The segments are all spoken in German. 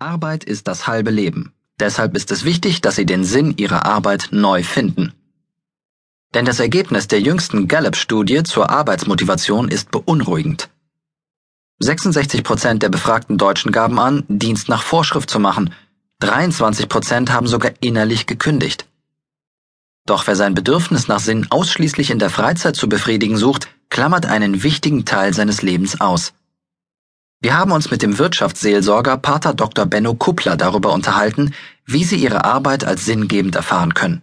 Arbeit ist das halbe Leben. Deshalb ist es wichtig, dass Sie den Sinn Ihrer Arbeit neu finden. Denn das Ergebnis der jüngsten Gallup-Studie zur Arbeitsmotivation ist beunruhigend. 66 Prozent der befragten Deutschen gaben an, Dienst nach Vorschrift zu machen. 23 Prozent haben sogar innerlich gekündigt. Doch wer sein Bedürfnis nach Sinn ausschließlich in der Freizeit zu befriedigen sucht, klammert einen wichtigen Teil seines Lebens aus. Wir haben uns mit dem Wirtschaftsseelsorger Pater Dr. Benno Kuppler darüber unterhalten, wie Sie Ihre Arbeit als sinngebend erfahren können.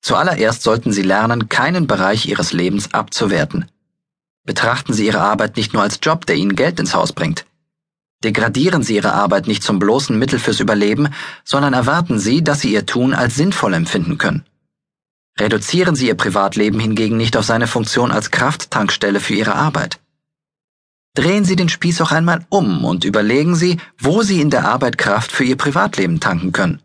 Zuallererst sollten Sie lernen, keinen Bereich Ihres Lebens abzuwerten. Betrachten Sie Ihre Arbeit nicht nur als Job, der Ihnen Geld ins Haus bringt. Degradieren Sie Ihre Arbeit nicht zum bloßen Mittel fürs Überleben, sondern erwarten Sie, dass Sie Ihr Tun als sinnvoll empfinden können. Reduzieren Sie Ihr Privatleben hingegen nicht auf seine Funktion als Krafttankstelle für Ihre Arbeit. Drehen Sie den Spieß auch einmal um und überlegen Sie, wo Sie in der Arbeit Kraft für Ihr Privatleben tanken können.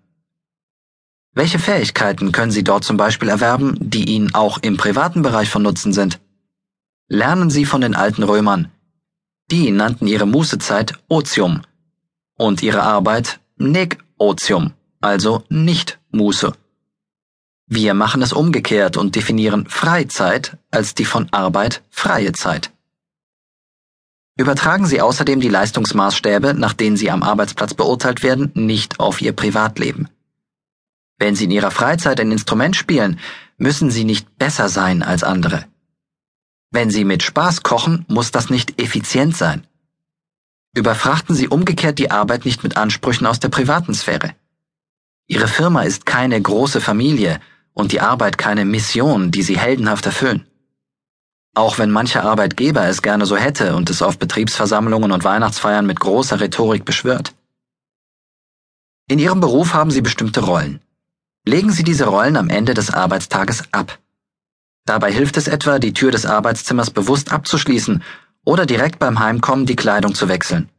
Welche Fähigkeiten können Sie dort zum Beispiel erwerben, die Ihnen auch im privaten Bereich von Nutzen sind? Lernen Sie von den alten Römern. Die nannten ihre Mußezeit Otium und ihre Arbeit Neg Otium, also nicht Muße. Wir machen es umgekehrt und definieren Freizeit als die von Arbeit freie Zeit. Übertragen Sie außerdem die Leistungsmaßstäbe, nach denen Sie am Arbeitsplatz beurteilt werden, nicht auf Ihr Privatleben. Wenn Sie in Ihrer Freizeit ein Instrument spielen, müssen Sie nicht besser sein als andere. Wenn Sie mit Spaß kochen, muss das nicht effizient sein. Überfrachten Sie umgekehrt die Arbeit nicht mit Ansprüchen aus der privaten Sphäre. Ihre Firma ist keine große Familie und die Arbeit keine Mission, die Sie heldenhaft erfüllen. Auch wenn mancher Arbeitgeber es gerne so hätte und es auf Betriebsversammlungen und Weihnachtsfeiern mit großer Rhetorik beschwört. In Ihrem Beruf haben Sie bestimmte Rollen. Legen Sie diese Rollen am Ende des Arbeitstages ab. Dabei hilft es etwa, die Tür des Arbeitszimmers bewusst abzuschließen oder direkt beim Heimkommen die Kleidung zu wechseln.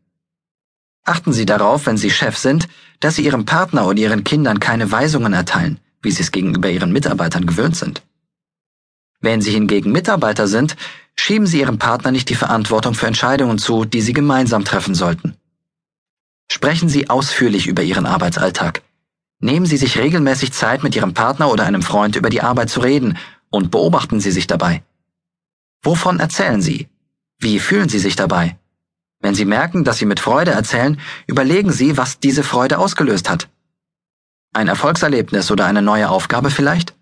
Achten Sie darauf, wenn Sie Chef sind, dass Sie Ihrem Partner oder Ihren Kindern keine Weisungen erteilen, wie Sie es gegenüber Ihren Mitarbeitern gewöhnt sind. Wenn Sie hingegen Mitarbeiter sind, schieben Sie Ihrem Partner nicht die Verantwortung für Entscheidungen zu, die Sie gemeinsam treffen sollten. Sprechen Sie ausführlich über Ihren Arbeitsalltag. Nehmen Sie sich regelmäßig Zeit, mit Ihrem Partner oder einem Freund über die Arbeit zu reden und beobachten Sie sich dabei. Wovon erzählen Sie? Wie fühlen Sie sich dabei? Wenn Sie merken, dass Sie mit Freude erzählen, überlegen Sie, was diese Freude ausgelöst hat. Ein Erfolgserlebnis oder eine neue Aufgabe vielleicht?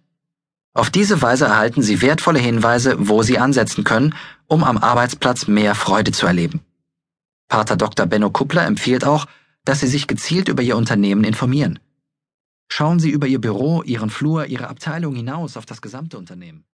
Auf diese Weise erhalten Sie wertvolle Hinweise, wo Sie ansetzen können, um am Arbeitsplatz mehr Freude zu erleben. Pater Dr. Benno Kuppler empfiehlt auch, dass Sie sich gezielt über Ihr Unternehmen informieren. Schauen Sie über Ihr Büro, Ihren Flur, Ihre Abteilung hinaus auf das gesamte Unternehmen.